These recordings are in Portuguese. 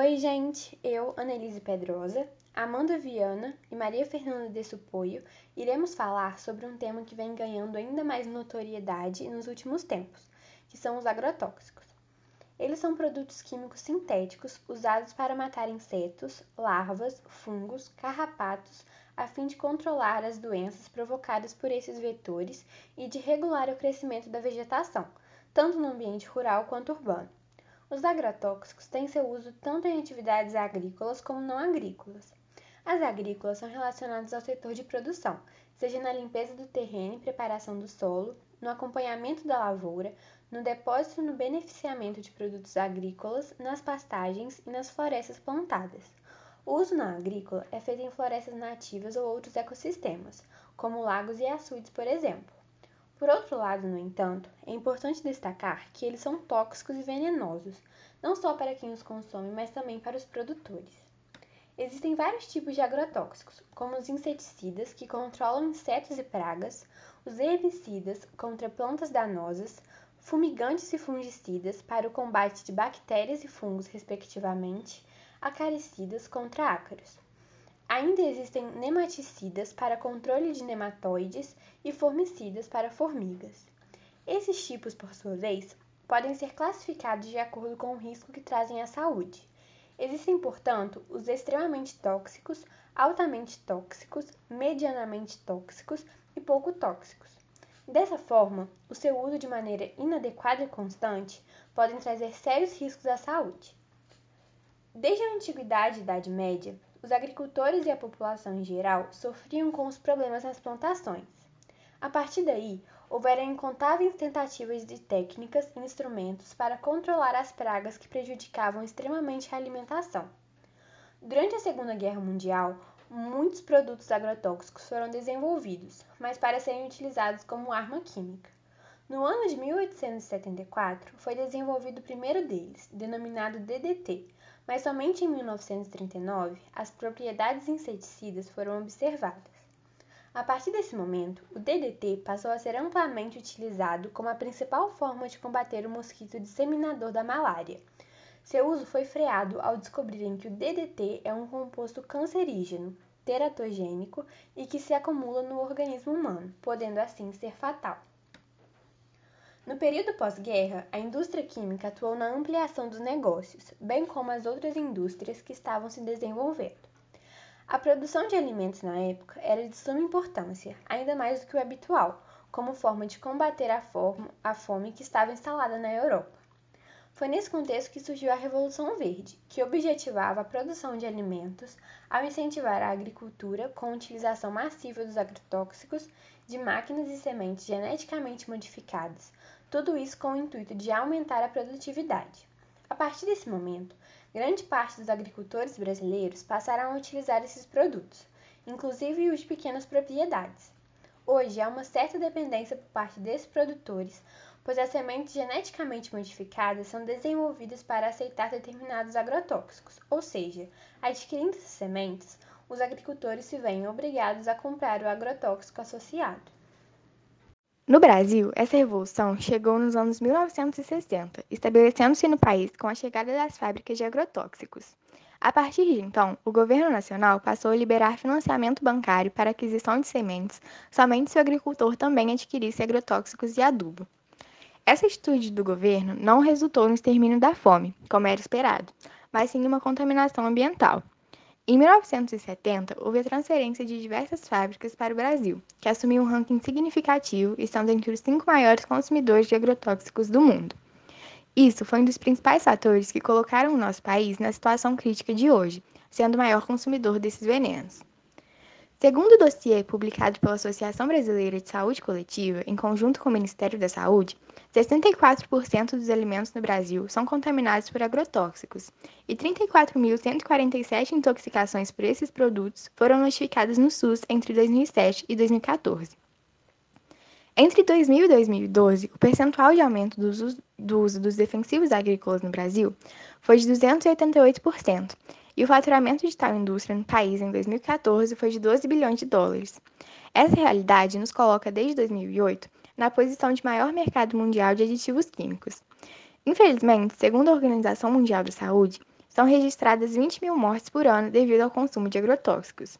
Oi, gente! Eu, Annelise Pedrosa, Amanda Viana e Maria Fernanda de Supoio iremos falar sobre um tema que vem ganhando ainda mais notoriedade nos últimos tempos, que são os agrotóxicos. Eles são produtos químicos sintéticos usados para matar insetos, larvas, fungos, carrapatos, a fim de controlar as doenças provocadas por esses vetores e de regular o crescimento da vegetação, tanto no ambiente rural quanto urbano. Os agrotóxicos têm seu uso tanto em atividades agrícolas como não agrícolas. As agrícolas são relacionadas ao setor de produção, seja na limpeza do terreno e preparação do solo, no acompanhamento da lavoura, no depósito e no beneficiamento de produtos agrícolas, nas pastagens e nas florestas plantadas. O uso não agrícola é feito em florestas nativas ou outros ecossistemas, como lagos e açudes, por exemplo. Por outro lado, no entanto, é importante destacar que eles são tóxicos e venenosos, não só para quem os consome, mas também para os produtores. Existem vários tipos de agrotóxicos, como os inseticidas, que controlam insetos e pragas, os herbicidas contra plantas danosas, fumigantes e fungicidas para o combate de bactérias e fungos, respectivamente, acaricidas contra ácaros. Ainda existem nematicidas para controle de nematóides e formicidas para formigas. Esses tipos, por sua vez, podem ser classificados de acordo com o risco que trazem à saúde. Existem, portanto, os extremamente tóxicos, altamente tóxicos, medianamente tóxicos e pouco tóxicos. Dessa forma, o seu uso de maneira inadequada e constante podem trazer sérios riscos à saúde. Desde a antiguidade e Idade Média, os agricultores e a população em geral sofriam com os problemas nas plantações. A partir daí, houveram incontáveis tentativas de técnicas e instrumentos para controlar as pragas que prejudicavam extremamente a alimentação. Durante a Segunda Guerra Mundial, muitos produtos agrotóxicos foram desenvolvidos, mas para serem utilizados como arma química. No ano de 1874, foi desenvolvido o primeiro deles, denominado DDT, mas somente em 1939 as propriedades inseticidas foram observadas. A partir desse momento, o DDT passou a ser amplamente utilizado como a principal forma de combater o mosquito disseminador da malária. Seu uso foi freado ao descobrirem que o DDT é um composto cancerígeno, teratogênico e que se acumula no organismo humano, podendo assim ser fatal. No período pós-guerra, a indústria química atuou na ampliação dos negócios, bem como as outras indústrias que estavam se desenvolvendo. A produção de alimentos na época era de suma importância, ainda mais do que o habitual, como forma de combater a, a fome que estava instalada na Europa. Foi nesse contexto que surgiu a Revolução Verde, que objetivava a produção de alimentos ao incentivar a agricultura com a utilização massiva dos agrotóxicos, de máquinas e sementes geneticamente modificadas, tudo isso com o intuito de aumentar a produtividade. A partir desse momento, grande parte dos agricultores brasileiros passaram a utilizar esses produtos, inclusive os de pequenas propriedades. Hoje há uma certa dependência por parte desses produtores, pois as sementes geneticamente modificadas são desenvolvidas para aceitar determinados agrotóxicos, ou seja, adquirindo essas sementes, os agricultores se veem obrigados a comprar o agrotóxico associado. No Brasil, essa revolução chegou nos anos 1960, estabelecendo-se no país com a chegada das fábricas de agrotóxicos. A partir de então, o governo nacional passou a liberar financiamento bancário para aquisição de sementes somente se o agricultor também adquirisse agrotóxicos e adubo. Essa atitude do governo não resultou no extermínio da fome, como era esperado, mas sim uma contaminação ambiental. Em 1970, houve a transferência de diversas fábricas para o Brasil, que assumiu um ranking significativo, estando entre os cinco maiores consumidores de agrotóxicos do mundo. Isso foi um dos principais fatores que colocaram o nosso país na situação crítica de hoje, sendo o maior consumidor desses venenos. Segundo o dossiê publicado pela Associação Brasileira de Saúde Coletiva, em conjunto com o Ministério da Saúde, 64% dos alimentos no Brasil são contaminados por agrotóxicos e 34.147 intoxicações por esses produtos foram notificadas no SUS entre 2007 e 2014. Entre 2000 e 2012, o percentual de aumento do uso, do uso dos defensivos agrícolas no Brasil foi de 288%, e o faturamento de tal indústria no país em 2014 foi de 12 bilhões de dólares. Essa realidade nos coloca desde 2008 na posição de maior mercado mundial de aditivos químicos. Infelizmente, segundo a Organização Mundial da Saúde, são registradas 20 mil mortes por ano devido ao consumo de agrotóxicos.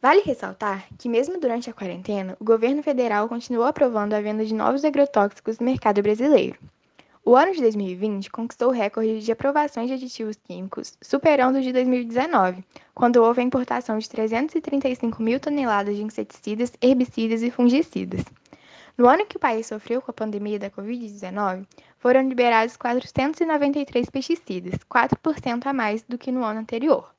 Vale ressaltar que, mesmo durante a quarentena, o governo federal continuou aprovando a venda de novos agrotóxicos no mercado brasileiro. O ano de 2020 conquistou o recorde de aprovações de aditivos químicos, superando o de 2019, quando houve a importação de 335 mil toneladas de inseticidas, herbicidas e fungicidas. No ano que o país sofreu com a pandemia da Covid-19, foram liberados 493 pesticidas, 4% a mais do que no ano anterior.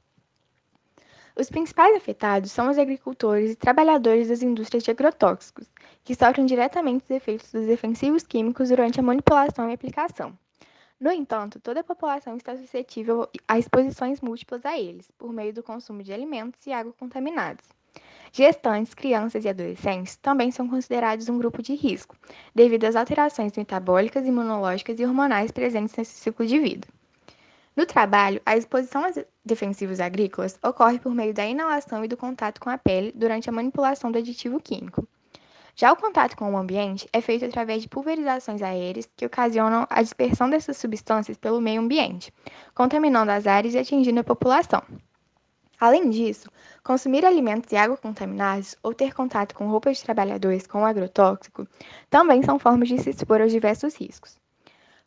Os principais afetados são os agricultores e trabalhadores das indústrias de agrotóxicos, que sofrem diretamente os efeitos dos defensivos químicos durante a manipulação e aplicação. No entanto, toda a população está suscetível a exposições múltiplas a eles, por meio do consumo de alimentos e água contaminados. Gestantes, crianças e adolescentes também são considerados um grupo de risco, devido às alterações metabólicas, imunológicas e hormonais presentes nesse ciclo de vida. No trabalho, a exposição aos defensivos agrícolas ocorre por meio da inalação e do contato com a pele durante a manipulação do aditivo químico. Já o contato com o ambiente é feito através de pulverizações aéreas que ocasionam a dispersão dessas substâncias pelo meio ambiente, contaminando as áreas e atingindo a população. Além disso, consumir alimentos e água contaminados ou ter contato com roupas de trabalhadores com agrotóxico também são formas de se expor aos diversos riscos.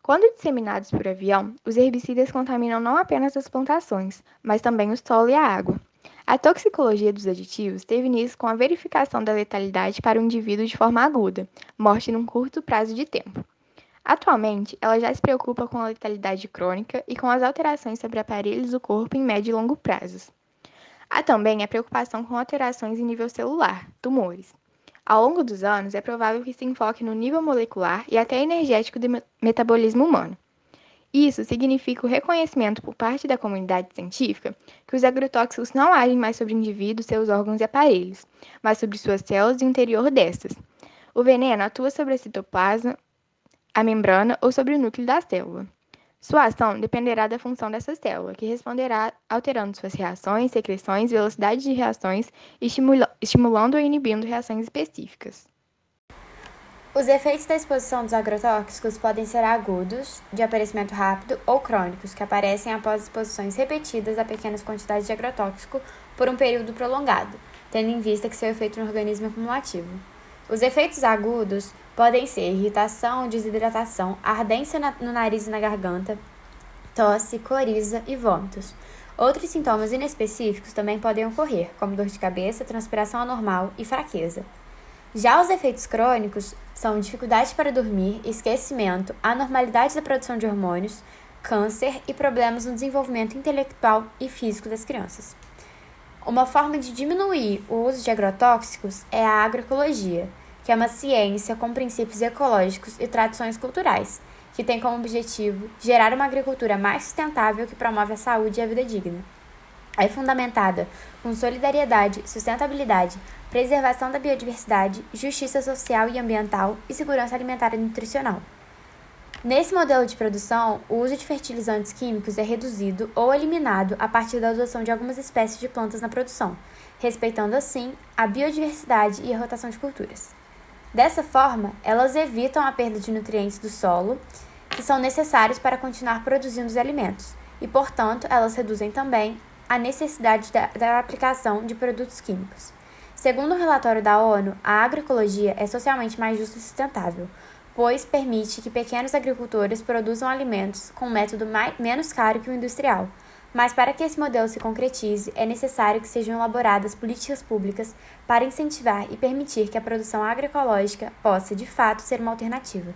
Quando disseminados por avião, os herbicidas contaminam não apenas as plantações, mas também o solo e a água. A toxicologia dos aditivos teve início com a verificação da letalidade para o indivíduo de forma aguda, morte num curto prazo de tempo. Atualmente, ela já se preocupa com a letalidade crônica e com as alterações sobre aparelhos do corpo em médio e longo prazos. Há também a preocupação com alterações em nível celular, tumores. Ao longo dos anos, é provável que se enfoque no nível molecular e até energético do metabolismo humano. Isso significa o reconhecimento por parte da comunidade científica que os agrotóxicos não agem mais sobre indivíduos, seus órgãos e aparelhos, mas sobre suas células e o interior destas. O veneno atua sobre a citoplasma, a membrana ou sobre o núcleo da célula. Sua ação dependerá da função dessa célula, que responderá alterando suas reações, secreções, velocidade de reações, estimula estimulando ou inibindo reações específicas. Os efeitos da exposição dos agrotóxicos podem ser agudos, de aparecimento rápido, ou crônicos, que aparecem após exposições repetidas a pequenas quantidades de agrotóxico por um período prolongado, tendo em vista que seu efeito no organismo é cumulativo. Os efeitos agudos podem ser irritação, desidratação, ardência no nariz e na garganta, tosse, coriza e vômitos. Outros sintomas inespecíficos também podem ocorrer, como dor de cabeça, transpiração anormal e fraqueza. Já os efeitos crônicos são dificuldade para dormir, esquecimento, anormalidade da produção de hormônios, câncer e problemas no desenvolvimento intelectual e físico das crianças. Uma forma de diminuir o uso de agrotóxicos é a agroecologia, que é uma ciência com princípios ecológicos e tradições culturais, que tem como objetivo gerar uma agricultura mais sustentável que promove a saúde e a vida digna. É fundamentada com solidariedade, sustentabilidade, preservação da biodiversidade, justiça social e ambiental e segurança alimentar e nutricional. Nesse modelo de produção, o uso de fertilizantes químicos é reduzido ou eliminado a partir da adoção de algumas espécies de plantas na produção, respeitando assim a biodiversidade e a rotação de culturas. Dessa forma, elas evitam a perda de nutrientes do solo, que são necessários para continuar produzindo os alimentos, e, portanto, elas reduzem também a necessidade da, da aplicação de produtos químicos. Segundo o relatório da ONU, a agroecologia é socialmente mais justa e sustentável, pois permite que pequenos agricultores produzam alimentos com um método mais, menos caro que o industrial. Mas para que esse modelo se concretize, é necessário que sejam elaboradas políticas públicas para incentivar e permitir que a produção agroecológica possa, de fato, ser uma alternativa.